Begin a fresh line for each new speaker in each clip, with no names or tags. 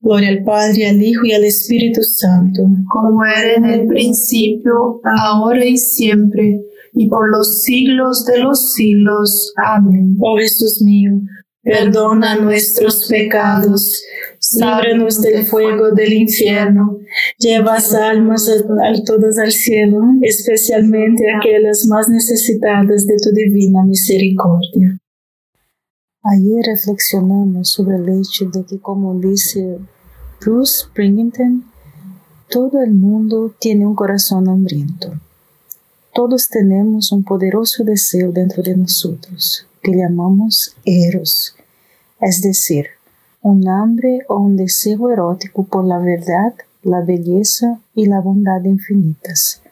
Gloria al Padre, al Hijo y al Espíritu Santo.
Como era en el principio, ahora y siempre, y por los siglos de los siglos. Amén.
Oh Jesús mío, perdona nuestros pecados, líbranos del fuego del infierno, lleva almas a, todas al cielo, especialmente aquellas más necesitadas de tu divina misericordia. Ayer reflexionamos sobre el hecho de que, como dice Bruce Springington, todo el mundo tiene un corazón hambriento. Todos tenemos un poderoso deseo dentro de nosotros, que llamamos eros, es decir, un hambre o un deseo erótico por la verdad, la belleza y la bondad infinitas.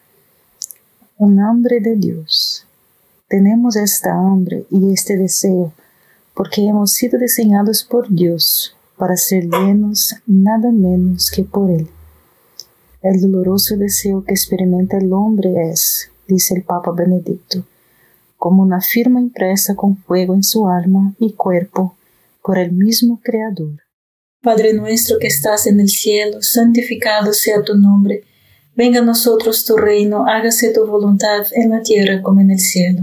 Un hambre de Dios. Tenemos esta hambre y este deseo porque hemos sido diseñados por Dios para ser llenos nada menos que por Él. El doloroso deseo que experimenta el hombre es, dice el Papa Benedicto, como una firma impresa con fuego en su alma y cuerpo por el mismo Creador. Padre nuestro que estás en el cielo, santificado sea tu nombre. Venga a nosotros tu reino, hágase tu voluntad en la tierra como en el cielo.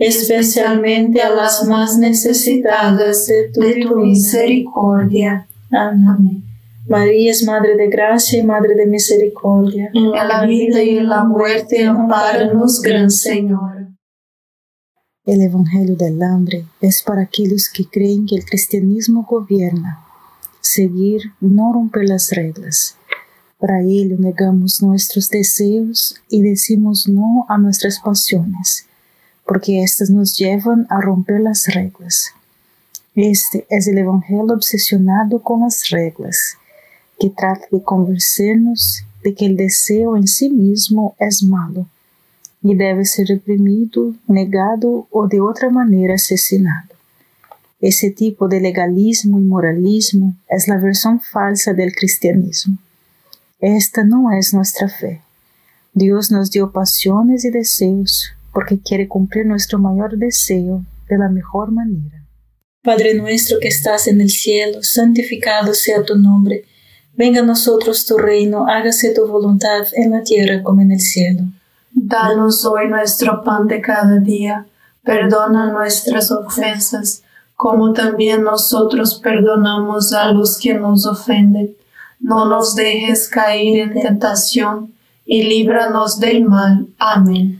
especialmente a las más necesitadas de tu,
de tu misericordia.
Amén. María es Madre de Gracia y Madre de Misericordia.
En la vida y en la muerte, amparanos, Gran Señor.
El Evangelio del Hambre es para aquellos que creen que el cristianismo gobierna. Seguir, no romper las reglas. Para ello negamos nuestros deseos y decimos no a nuestras pasiones, porque éstas nos llevan a romper las reglas. Este es el Evangelio obsesionado con las reglas, que trata de convencernos de que el deseo en sí mismo es malo y debe ser reprimido, negado o de otra manera asesinado. Ese tipo de legalismo y moralismo es la versión falsa del cristianismo. Esta no es nuestra fe. Dios nos dio pasiones y deseos porque quiere cumplir nuestro mayor deseo de la mejor manera.
Padre nuestro que estás en el cielo, santificado sea tu nombre. Venga a nosotros tu reino, hágase tu voluntad en la tierra como en el cielo.
Danos hoy nuestro pan de cada día. Perdona nuestras ofensas, como también nosotros perdonamos a los que nos ofenden. No nos dejes caer en tentación y líbranos del mal. Amén.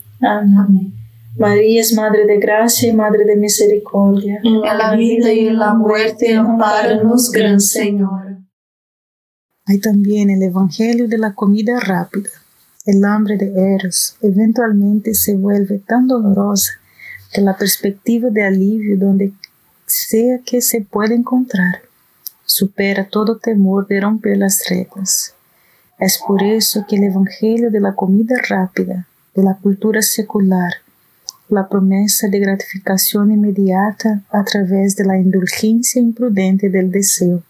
Amén. María es Madre de Gracia y Madre de Misericordia.
En la vida y en la muerte, amparanos, Gran Señor.
Hay también el Evangelio de la comida rápida. El hambre de Eros eventualmente se vuelve tan dolorosa que la perspectiva de alivio donde sea que se pueda encontrar supera todo temor de romper las reglas. Es por eso que el Evangelio de la comida rápida, de la cultura secular, la promesa de gratificación inmediata a través de la indulgencia imprudente del deseo,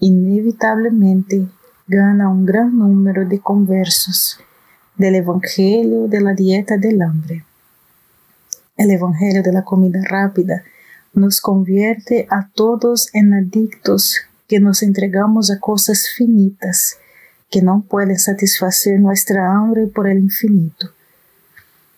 inevitablemente gana un gran número de conversos del Evangelio de la dieta del hambre. El Evangelio de la comida rápida nos convierte a todos en adictos que nos entregamos a cosas finitas que no pueden satisfacer nuestra hambre por el infinito,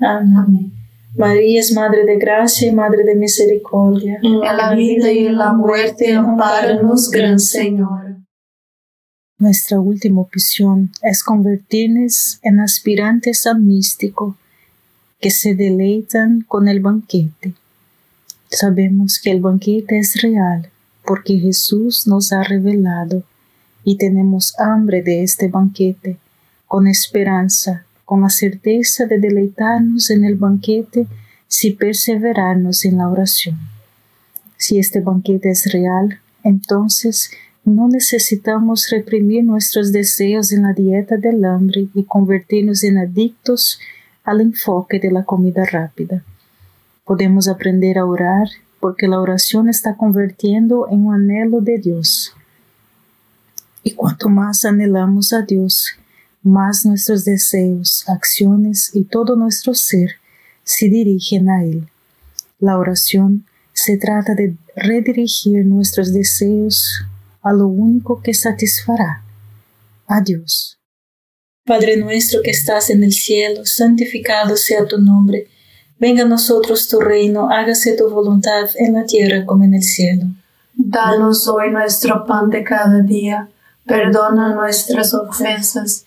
Amén. María es Madre de Gracia y Madre de Misericordia.
En la vida y en la muerte, amparanos, Gran Señor.
Nuestra última opción es convertirnos en aspirantes a místico que se deleitan con el banquete. Sabemos que el banquete es real porque Jesús nos ha revelado y tenemos hambre de este banquete, con esperanza, con la certeza de deleitarnos en el banquete si perseverarnos en la oración. Si este banquete es real, entonces no necesitamos reprimir nuestros deseos en la dieta del hambre y convertirnos en adictos al enfoque de la comida rápida. Podemos aprender a orar porque la oración está convirtiendo en un anhelo de Dios. Y cuanto más anhelamos a Dios, más nuestros deseos, acciones y todo nuestro ser se dirigen a Él. La oración se trata de redirigir nuestros deseos a lo único que satisfará, a Dios.
Padre nuestro que estás en el cielo, santificado sea tu nombre Venga a nosotros tu reino, hágase tu voluntad en la tierra como en el cielo.
Danos hoy nuestro pan de cada día, perdona nuestras ofensas,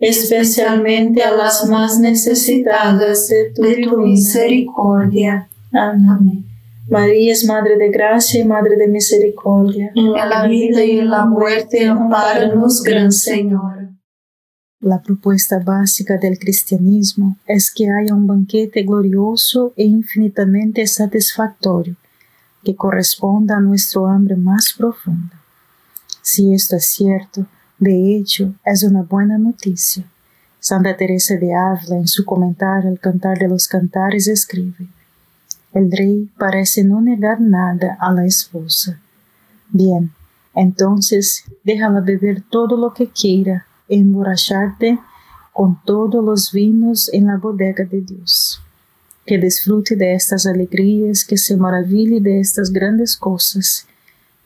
especialmente a las más necesitadas de tu,
de tu misericordia.
Amén. María es Madre de Gracia y Madre de Misericordia.
En la vida y en la muerte, amparanos, Gran Señor.
La propuesta básica del cristianismo es que haya un banquete glorioso e infinitamente satisfactorio que corresponda a nuestro hambre más profunda. Si esto es cierto, de hecho, es una buena noticia. Santa Teresa de Ávila, en su comentario al Cantar de los Cantares, escribe: El rey parece no negar nada a la esposa. Bien, entonces déjala beber todo lo que quiera e emborracharte con todos los vinos en la bodega de Dios. Que disfrute de estas alegrías, que se maraville de estas grandes cosas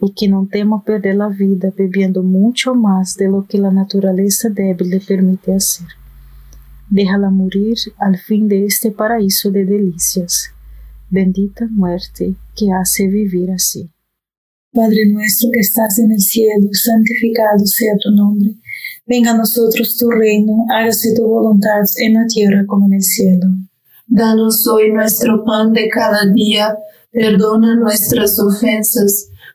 y que no tema perder la vida bebiendo mucho más de lo que la naturaleza débil le permite hacer. Déjala morir al fin de este paraíso de delicias. Bendita muerte que hace vivir así.
Padre nuestro que estás en el cielo, santificado sea tu nombre. Venga a nosotros tu reino, hágase tu voluntad en la tierra como en el cielo.
Danos hoy nuestro pan de cada día, perdona nuestras ofensas,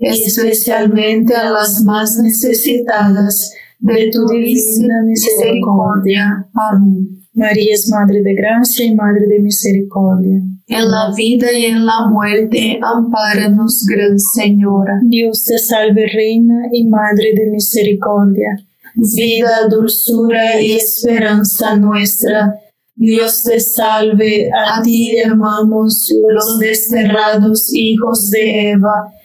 especialmente a las más necesitadas de tu divina misericordia. Amén.
María es Madre de Gracia y Madre de Misericordia.
En la vida y en la muerte, ampáranos, Gran Señora.
Dios te salve, Reina y Madre de Misericordia.
Vida, dulzura y esperanza nuestra. Dios te salve, a ti llamamos los desterrados hijos de Eva.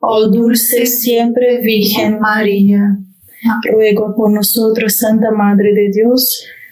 oh dulce siempre Virgen María
ruego por nosotros, Santa Madre de Dios,